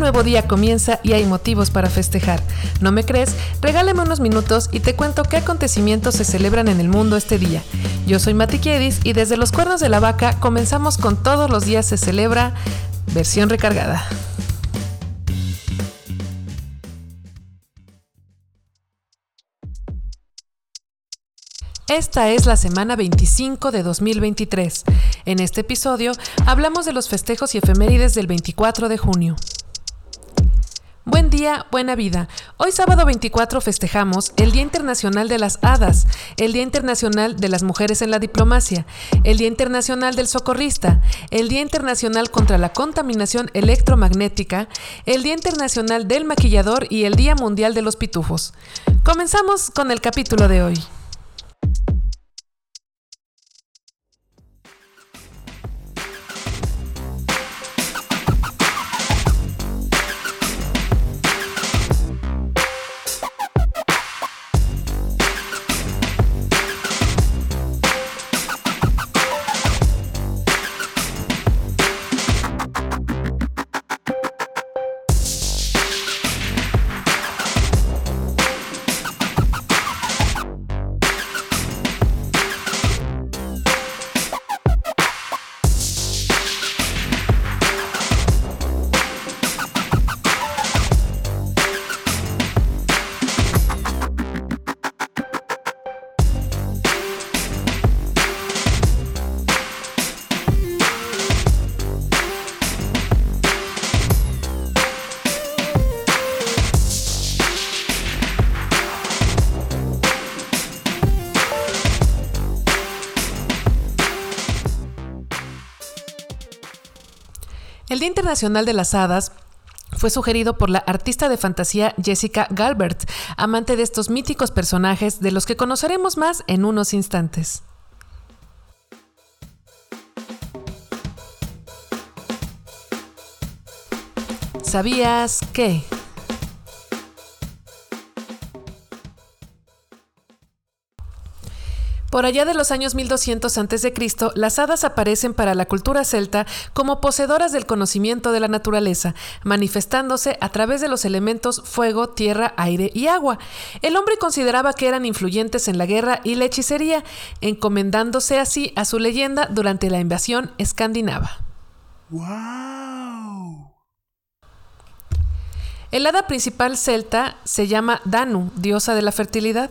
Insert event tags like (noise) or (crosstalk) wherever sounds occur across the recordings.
nuevo día comienza y hay motivos para festejar. ¿No me crees? Regálame unos minutos y te cuento qué acontecimientos se celebran en el mundo este día. Yo soy Mati Kiedis y desde los cuernos de la vaca comenzamos con todos los días se celebra versión recargada. Esta es la semana 25 de 2023. En este episodio hablamos de los festejos y efemérides del 24 de junio. Buen día, buena vida. Hoy sábado 24 festejamos el Día Internacional de las Hadas, el Día Internacional de las Mujeres en la Diplomacia, el Día Internacional del Socorrista, el Día Internacional contra la Contaminación Electromagnética, el Día Internacional del Maquillador y el Día Mundial de los Pitufos. Comenzamos con el capítulo de hoy. El Día Internacional de las Hadas fue sugerido por la artista de fantasía Jessica Galbert, amante de estos míticos personajes de los que conoceremos más en unos instantes. ¿Sabías qué? Por allá de los años 1200 a.C., las hadas aparecen para la cultura celta como poseedoras del conocimiento de la naturaleza, manifestándose a través de los elementos fuego, tierra, aire y agua. El hombre consideraba que eran influyentes en la guerra y la hechicería, encomendándose así a su leyenda durante la invasión escandinava. El hada principal celta se llama Danu, diosa de la fertilidad.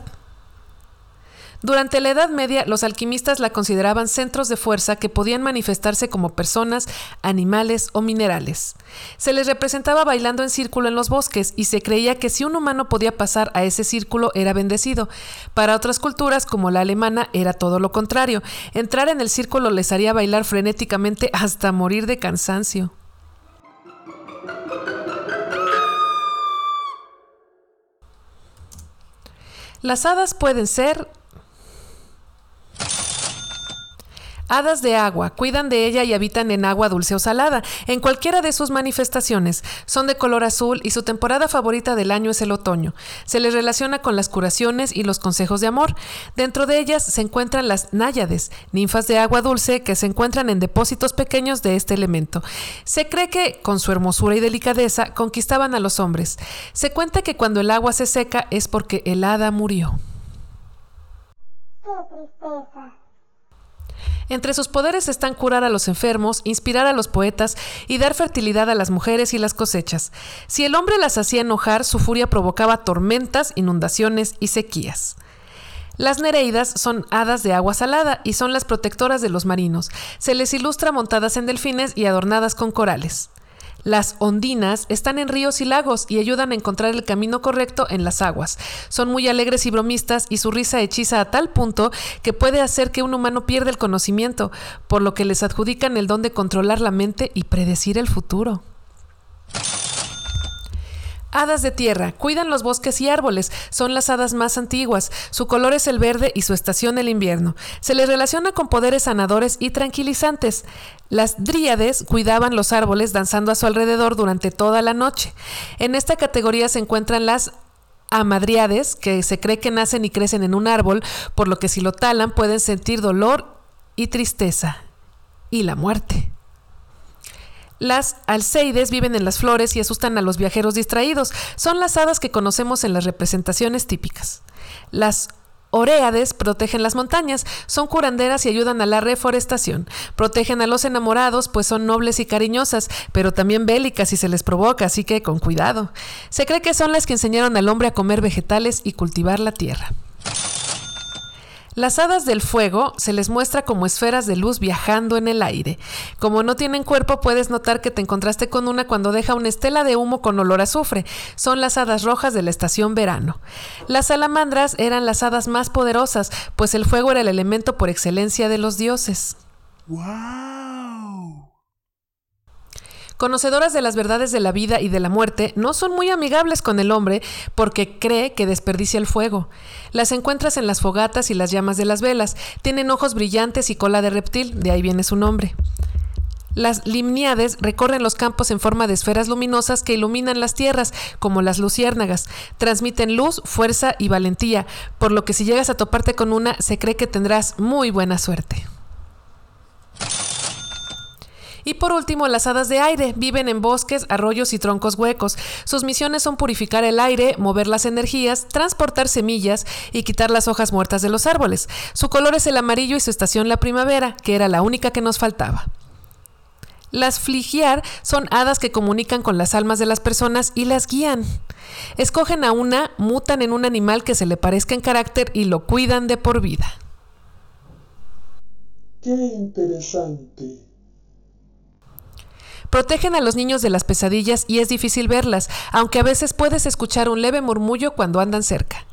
Durante la Edad Media, los alquimistas la consideraban centros de fuerza que podían manifestarse como personas, animales o minerales. Se les representaba bailando en círculo en los bosques y se creía que si un humano podía pasar a ese círculo era bendecido. Para otras culturas, como la alemana, era todo lo contrario. Entrar en el círculo les haría bailar frenéticamente hasta morir de cansancio. Las hadas pueden ser Hadas de agua, cuidan de ella y habitan en agua dulce o salada, en cualquiera de sus manifestaciones. Son de color azul y su temporada favorita del año es el otoño. Se les relaciona con las curaciones y los consejos de amor. Dentro de ellas se encuentran las náyades, ninfas de agua dulce que se encuentran en depósitos pequeños de este elemento. Se cree que, con su hermosura y delicadeza, conquistaban a los hombres. Se cuenta que cuando el agua se seca es porque el hada murió. ¡Qué tristeza! Entre sus poderes están curar a los enfermos, inspirar a los poetas y dar fertilidad a las mujeres y las cosechas. Si el hombre las hacía enojar, su furia provocaba tormentas, inundaciones y sequías. Las Nereidas son hadas de agua salada y son las protectoras de los marinos. Se les ilustra montadas en delfines y adornadas con corales. Las ondinas están en ríos y lagos y ayudan a encontrar el camino correcto en las aguas. Son muy alegres y bromistas y su risa hechiza a tal punto que puede hacer que un humano pierda el conocimiento, por lo que les adjudican el don de controlar la mente y predecir el futuro. Hadas de tierra, cuidan los bosques y árboles, son las hadas más antiguas, su color es el verde y su estación el invierno. Se les relaciona con poderes sanadores y tranquilizantes. Las dríades cuidaban los árboles danzando a su alrededor durante toda la noche. En esta categoría se encuentran las amadriades, que se cree que nacen y crecen en un árbol, por lo que si lo talan pueden sentir dolor y tristeza y la muerte. Las alceides viven en las flores y asustan a los viajeros distraídos. Son las hadas que conocemos en las representaciones típicas. Las Oreades protegen las montañas, son curanderas y ayudan a la reforestación. Protegen a los enamorados, pues son nobles y cariñosas, pero también bélicas si se les provoca, así que con cuidado. Se cree que son las que enseñaron al hombre a comer vegetales y cultivar la tierra. Las hadas del fuego se les muestra como esferas de luz viajando en el aire. Como no tienen cuerpo, puedes notar que te encontraste con una cuando deja una estela de humo con olor a azufre. Son las hadas rojas de la estación verano. Las salamandras eran las hadas más poderosas, pues el fuego era el elemento por excelencia de los dioses. Conocedoras de las verdades de la vida y de la muerte, no son muy amigables con el hombre porque cree que desperdicia el fuego. Las encuentras en las fogatas y las llamas de las velas. Tienen ojos brillantes y cola de reptil, de ahí viene su nombre. Las limniades recorren los campos en forma de esferas luminosas que iluminan las tierras, como las luciérnagas. Transmiten luz, fuerza y valentía, por lo que si llegas a toparte con una, se cree que tendrás muy buena suerte. Y por último, las hadas de aire viven en bosques, arroyos y troncos huecos. Sus misiones son purificar el aire, mover las energías, transportar semillas y quitar las hojas muertas de los árboles. Su color es el amarillo y su estación la primavera, que era la única que nos faltaba. Las fligiar son hadas que comunican con las almas de las personas y las guían. Escogen a una, mutan en un animal que se le parezca en carácter y lo cuidan de por vida. Qué interesante. Protegen a los niños de las pesadillas y es difícil verlas, aunque a veces puedes escuchar un leve murmullo cuando andan cerca.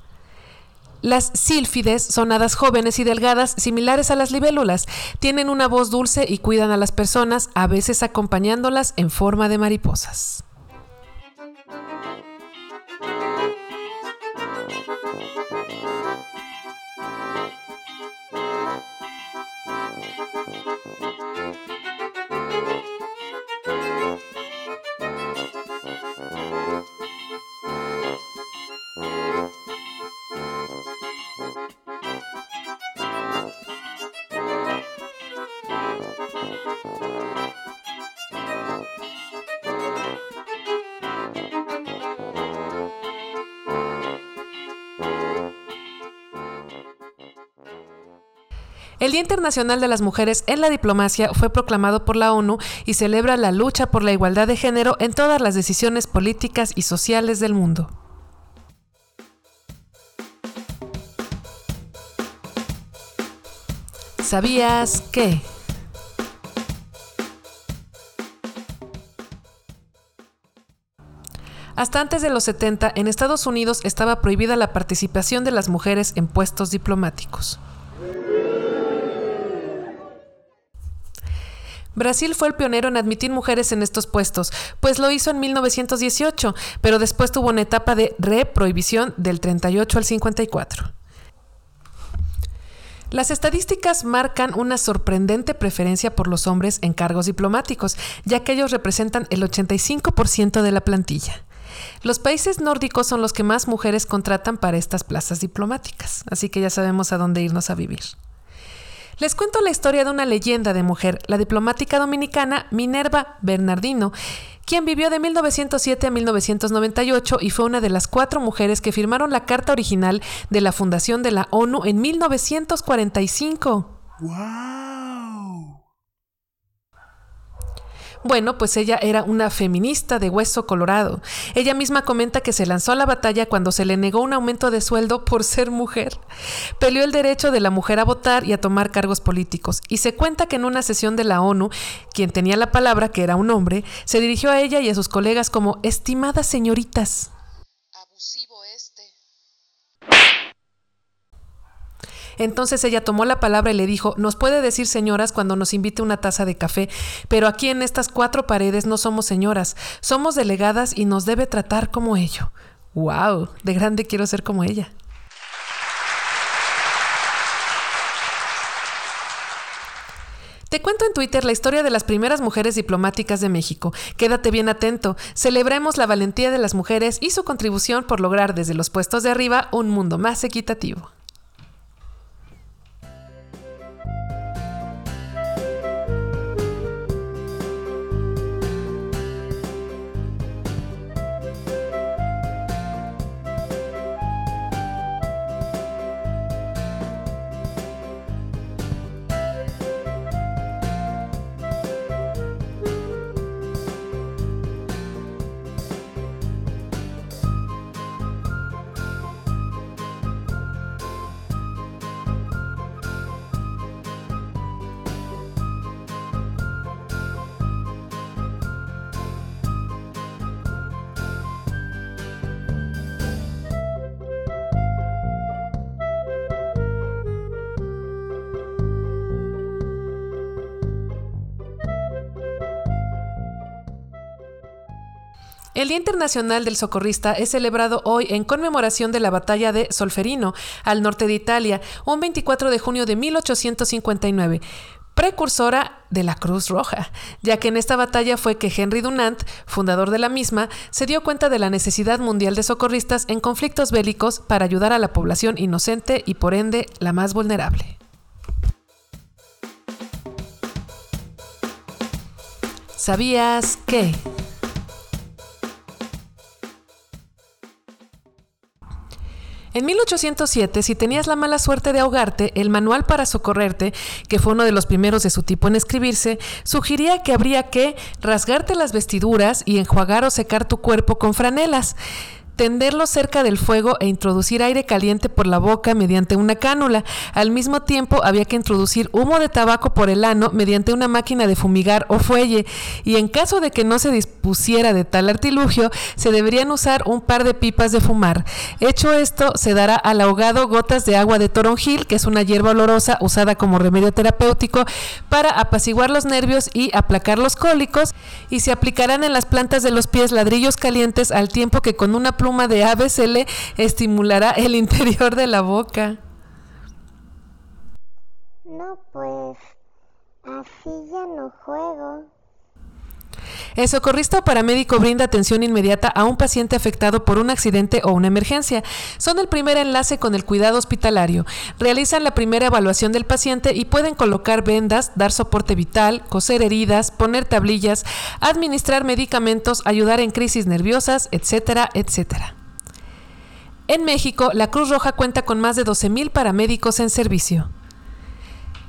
Las sílfides son hadas jóvenes y delgadas, similares a las libélulas. Tienen una voz dulce y cuidan a las personas, a veces acompañándolas en forma de mariposas. El Día Internacional de las Mujeres en la Diplomacia fue proclamado por la ONU y celebra la lucha por la igualdad de género en todas las decisiones políticas y sociales del mundo. ¿Sabías qué? Hasta antes de los 70, en Estados Unidos estaba prohibida la participación de las mujeres en puestos diplomáticos. Brasil fue el pionero en admitir mujeres en estos puestos, pues lo hizo en 1918, pero después tuvo una etapa de reprohibición del 38 al 54. Las estadísticas marcan una sorprendente preferencia por los hombres en cargos diplomáticos, ya que ellos representan el 85% de la plantilla. Los países nórdicos son los que más mujeres contratan para estas plazas diplomáticas, así que ya sabemos a dónde irnos a vivir. Les cuento la historia de una leyenda de mujer, la diplomática dominicana Minerva Bernardino, quien vivió de 1907 a 1998 y fue una de las cuatro mujeres que firmaron la carta original de la fundación de la ONU en 1945. Bueno, pues ella era una feminista de hueso colorado. Ella misma comenta que se lanzó a la batalla cuando se le negó un aumento de sueldo por ser mujer. Peleó el derecho de la mujer a votar y a tomar cargos políticos. Y se cuenta que en una sesión de la ONU, quien tenía la palabra, que era un hombre, se dirigió a ella y a sus colegas como estimadas señoritas. Entonces ella tomó la palabra y le dijo, nos puede decir señoras cuando nos invite una taza de café, pero aquí en estas cuatro paredes no somos señoras, somos delegadas y nos debe tratar como ello. ¡Wow! De grande quiero ser como ella. Te cuento en Twitter la historia de las primeras mujeres diplomáticas de México. Quédate bien atento. Celebremos la valentía de las mujeres y su contribución por lograr desde los puestos de arriba un mundo más equitativo. El Día Internacional del Socorrista es celebrado hoy en conmemoración de la batalla de Solferino, al norte de Italia, un 24 de junio de 1859 precursora de la Cruz Roja, ya que en esta batalla fue que Henry Dunant, fundador de la misma, se dio cuenta de la necesidad mundial de socorristas en conflictos bélicos para ayudar a la población inocente y por ende la más vulnerable. ¿Sabías que? En 1807, si tenías la mala suerte de ahogarte, el manual para socorrerte, que fue uno de los primeros de su tipo en escribirse, sugería que habría que rasgarte las vestiduras y enjuagar o secar tu cuerpo con franelas tenderlo cerca del fuego e introducir aire caliente por la boca mediante una cánula. Al mismo tiempo había que introducir humo de tabaco por el ano mediante una máquina de fumigar o fuelle y en caso de que no se dispusiera de tal artilugio, se deberían usar un par de pipas de fumar. Hecho esto, se dará al ahogado gotas de agua de toronjil, que es una hierba olorosa usada como remedio terapéutico para apaciguar los nervios y aplacar los cólicos y se aplicarán en las plantas de los pies ladrillos calientes al tiempo que con una pluma de ave se le estimulará el interior de la boca. No, pues así ya no juego. El socorrista o paramédico brinda atención inmediata a un paciente afectado por un accidente o una emergencia. Son el primer enlace con el cuidado hospitalario. Realizan la primera evaluación del paciente y pueden colocar vendas, dar soporte vital, coser heridas, poner tablillas, administrar medicamentos, ayudar en crisis nerviosas, etcétera, etcétera. En México, la Cruz Roja cuenta con más de 12.000 paramédicos en servicio.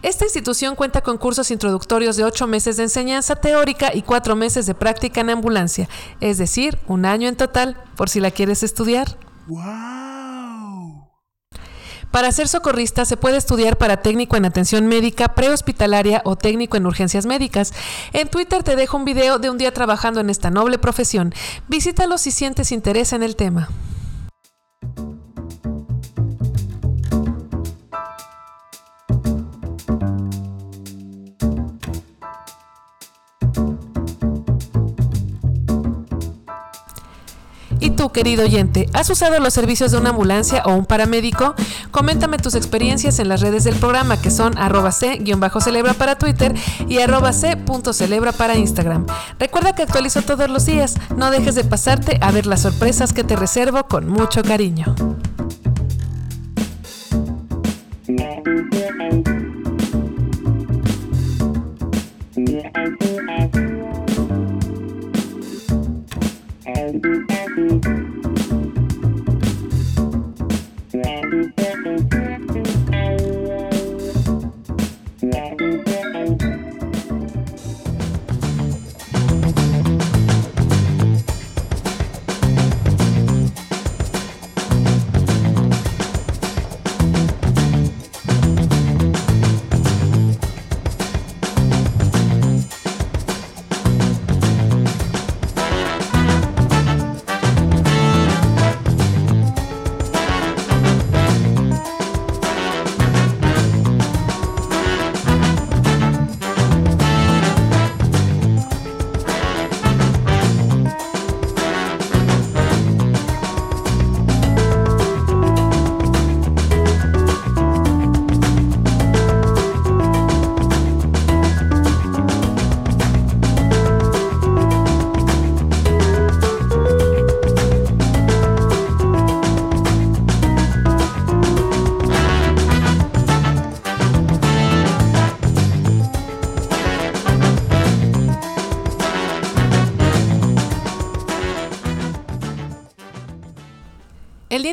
Esta institución cuenta con cursos introductorios de ocho meses de enseñanza teórica y cuatro meses de práctica en ambulancia, es decir, un año en total, por si la quieres estudiar. Para ser socorrista se puede estudiar para técnico en atención médica, prehospitalaria o técnico en urgencias médicas. En Twitter te dejo un video de un día trabajando en esta noble profesión. Visítalo si sientes interés en el tema. Querido oyente, has usado los servicios de una ambulancia o un paramédico? Coméntame tus experiencias en las redes del programa que son arroba c-celebra para Twitter y arroba c.celebra para Instagram. Recuerda que actualizo todos los días. No dejes de pasarte a ver las sorpresas que te reservo con mucho cariño.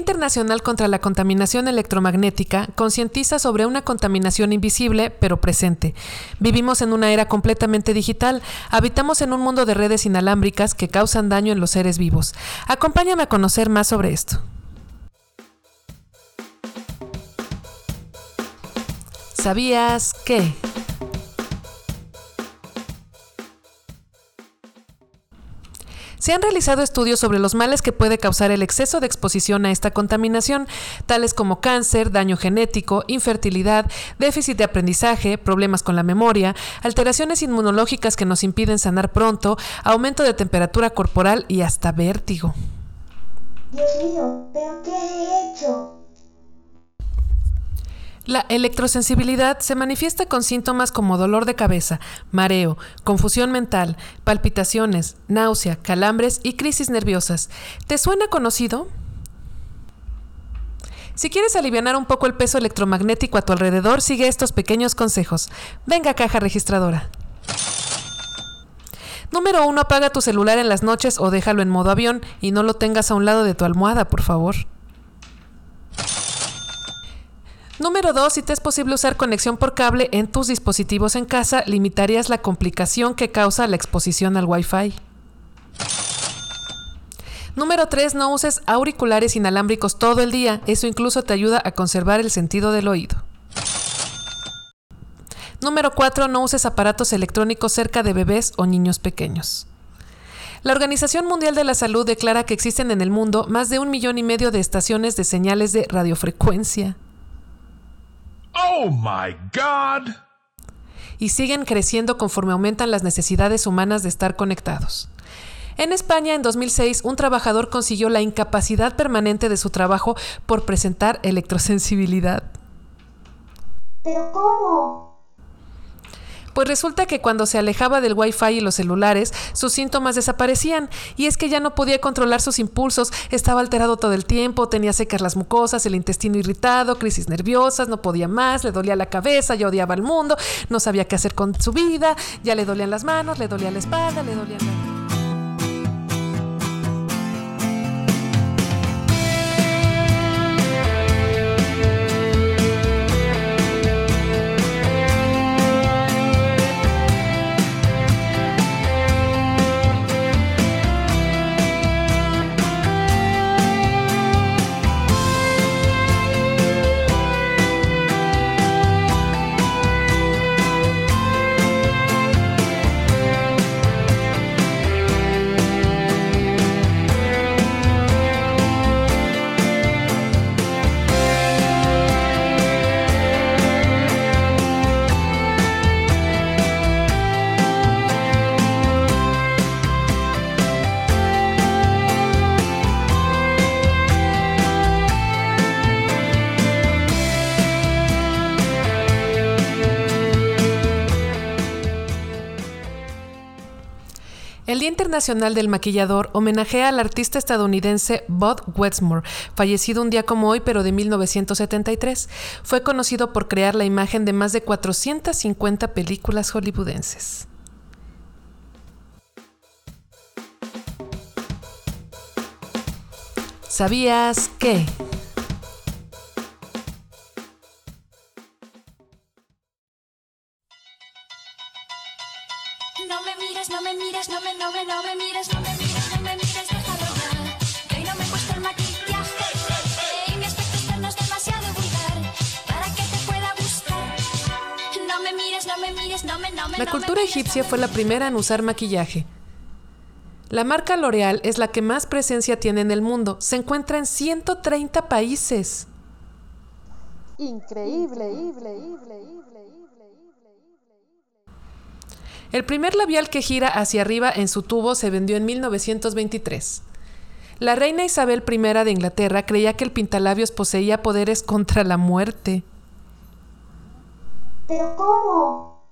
Internacional contra la Contaminación Electromagnética concientiza sobre una contaminación invisible pero presente. Vivimos en una era completamente digital, habitamos en un mundo de redes inalámbricas que causan daño en los seres vivos. Acompáñame a conocer más sobre esto. ¿Sabías que? Se han realizado estudios sobre los males que puede causar el exceso de exposición a esta contaminación, tales como cáncer, daño genético, infertilidad, déficit de aprendizaje, problemas con la memoria, alteraciones inmunológicas que nos impiden sanar pronto, aumento de temperatura corporal y hasta vértigo. Dios mío, ¿pero qué he hecho? La electrosensibilidad se manifiesta con síntomas como dolor de cabeza, mareo, confusión mental, palpitaciones, náusea, calambres y crisis nerviosas. ¿Te suena conocido? Si quieres aliviar un poco el peso electromagnético a tu alrededor, sigue estos pequeños consejos. Venga, caja registradora. Número 1. Apaga tu celular en las noches o déjalo en modo avión y no lo tengas a un lado de tu almohada, por favor. Número 2. Si te es posible usar conexión por cable en tus dispositivos en casa, limitarías la complicación que causa la exposición al Wi-Fi. Número 3. No uses auriculares inalámbricos todo el día. Eso incluso te ayuda a conservar el sentido del oído. Número 4. No uses aparatos electrónicos cerca de bebés o niños pequeños. La Organización Mundial de la Salud declara que existen en el mundo más de un millón y medio de estaciones de señales de radiofrecuencia. Oh my God! y siguen creciendo conforme aumentan las necesidades humanas de estar conectados. En España, en 2006, un trabajador consiguió la incapacidad permanente de su trabajo por presentar electrosensibilidad. ¿Pero cómo? Pues resulta que cuando se alejaba del Wi-Fi y los celulares, sus síntomas desaparecían. Y es que ya no podía controlar sus impulsos, estaba alterado todo el tiempo, tenía secas las mucosas, el intestino irritado, crisis nerviosas, no podía más, le dolía la cabeza, ya odiaba al mundo, no sabía qué hacer con su vida, ya le dolían las manos, le dolía la espalda, le dolían la... El Día Internacional del Maquillador homenajea al artista estadounidense Bud Westmore, fallecido un día como hoy, pero de 1973. Fue conocido por crear la imagen de más de 450 películas hollywoodenses. ¿Sabías qué? No me mires, no me mires, no me, no me, no me mires, no me mires, no me mires, déjalo ya. Que hoy no me he puesto el maquillaje y mi aspecto externo es demasiado vulgar para que te pueda gustar. No me mires, no me mires, no me, no me, La cultura egipcia fue la primera en usar maquillaje. La marca L'Oreal es la que más presencia tiene en el mundo. Se encuentra en 130 países. Increíble. El primer labial que gira hacia arriba en su tubo se vendió en 1923. La reina Isabel I de Inglaterra creía que el pintalabios poseía poderes contra la muerte. ¿Pero cómo?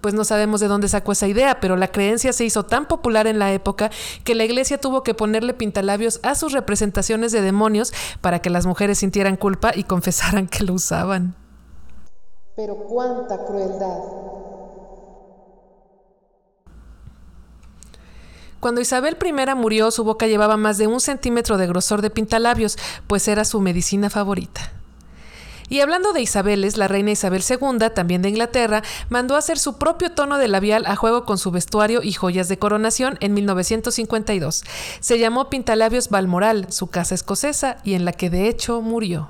Pues no sabemos de dónde sacó esa idea, pero la creencia se hizo tan popular en la época que la iglesia tuvo que ponerle pintalabios a sus representaciones de demonios para que las mujeres sintieran culpa y (laughs) confesaran que lo usaban. Pero cuánta crueldad. Cuando Isabel I murió, su boca llevaba más de un centímetro de grosor de pintalabios, pues era su medicina favorita. Y hablando de Isabeles, la reina Isabel II, también de Inglaterra, mandó hacer su propio tono de labial a juego con su vestuario y joyas de coronación en 1952. Se llamó Pintalabios Balmoral, su casa escocesa, y en la que de hecho murió.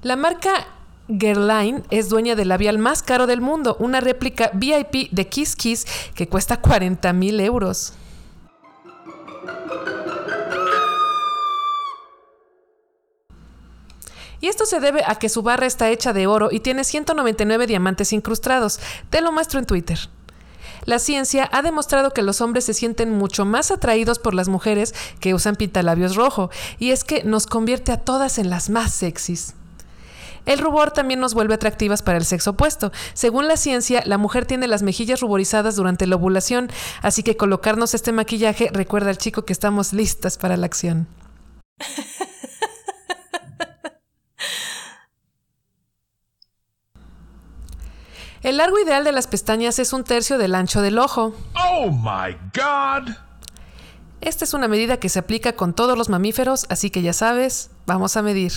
La marca Guerlain es dueña del labial más caro del mundo, una réplica VIP de Kiss Kiss que cuesta 40 mil euros. Y esto se debe a que su barra está hecha de oro y tiene 199 diamantes incrustados. Te lo muestro en Twitter. La ciencia ha demostrado que los hombres se sienten mucho más atraídos por las mujeres que usan pintalabios rojo, y es que nos convierte a todas en las más sexys. El rubor también nos vuelve atractivas para el sexo opuesto. Según la ciencia, la mujer tiene las mejillas ruborizadas durante la ovulación, así que colocarnos este maquillaje recuerda al chico que estamos listas para la acción. (laughs) El largo ideal de las pestañas es un tercio del ancho del ojo. Oh my god! Esta es una medida que se aplica con todos los mamíferos, así que ya sabes, vamos a medir.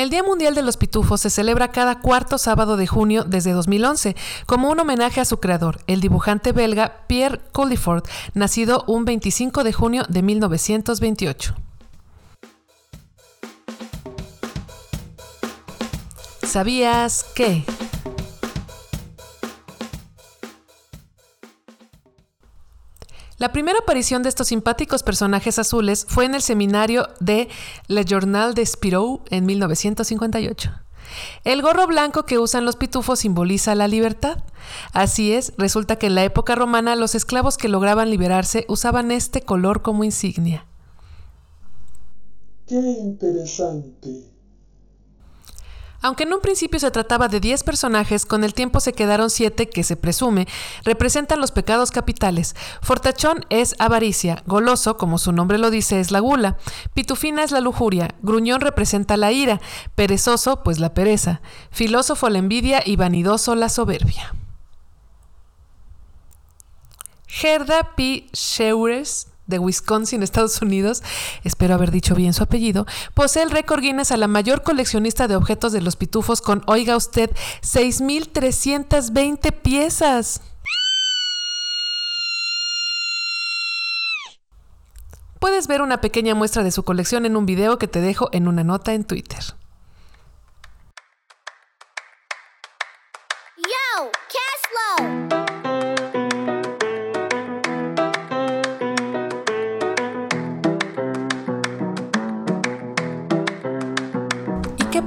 El Día Mundial de los Pitufos se celebra cada cuarto sábado de junio desde 2011, como un homenaje a su creador, el dibujante belga Pierre Culliford, nacido un 25 de junio de 1928. ¿Sabías qué? La primera aparición de estos simpáticos personajes azules fue en el seminario de Le Journal de Spirou en 1958. El gorro blanco que usan los pitufos simboliza la libertad. Así es, resulta que en la época romana los esclavos que lograban liberarse usaban este color como insignia. ¡Qué interesante! Aunque en un principio se trataba de 10 personajes, con el tiempo se quedaron 7 que se presume representan los pecados capitales. Fortachón es avaricia, goloso, como su nombre lo dice, es la gula, pitufina es la lujuria, gruñón representa la ira, perezoso, pues la pereza, filósofo la envidia y vanidoso la soberbia. Gerda P. Scheures de Wisconsin, Estados Unidos, espero haber dicho bien su apellido, posee el récord Guinness a la mayor coleccionista de objetos de los pitufos con, oiga usted, 6.320 piezas. Puedes ver una pequeña muestra de su colección en un video que te dejo en una nota en Twitter.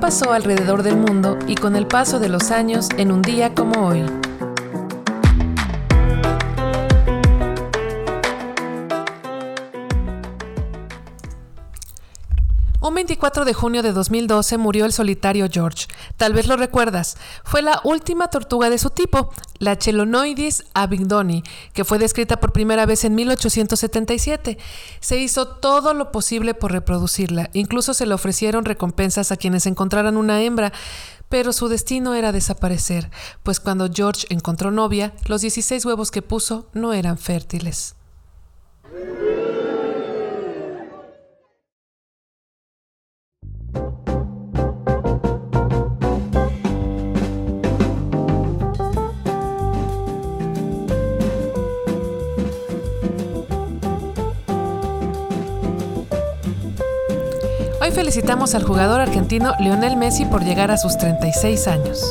Pasó alrededor del mundo y con el paso de los años en un día como hoy? Un 24 de junio de 2012 murió el solitario George. Tal vez lo recuerdas. Fue la última tortuga de su tipo, la Chelonoidis abingdoni, que fue descrita por primera vez en 1877. Se hizo todo lo posible por reproducirla. Incluso se le ofrecieron recompensas a quienes encontraran una hembra. Pero su destino era desaparecer, pues cuando George encontró novia, los 16 huevos que puso no eran fértiles. Felicitamos al jugador argentino Lionel Messi por llegar a sus 36 años.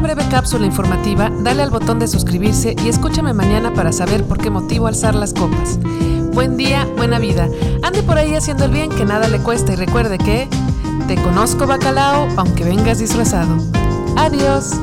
Breve cápsula informativa, dale al botón de suscribirse y escúchame mañana para saber por qué motivo alzar las copas. Buen día, buena vida. Ande por ahí haciendo el bien que nada le cuesta y recuerde que te conozco bacalao aunque vengas disfrazado. Adiós.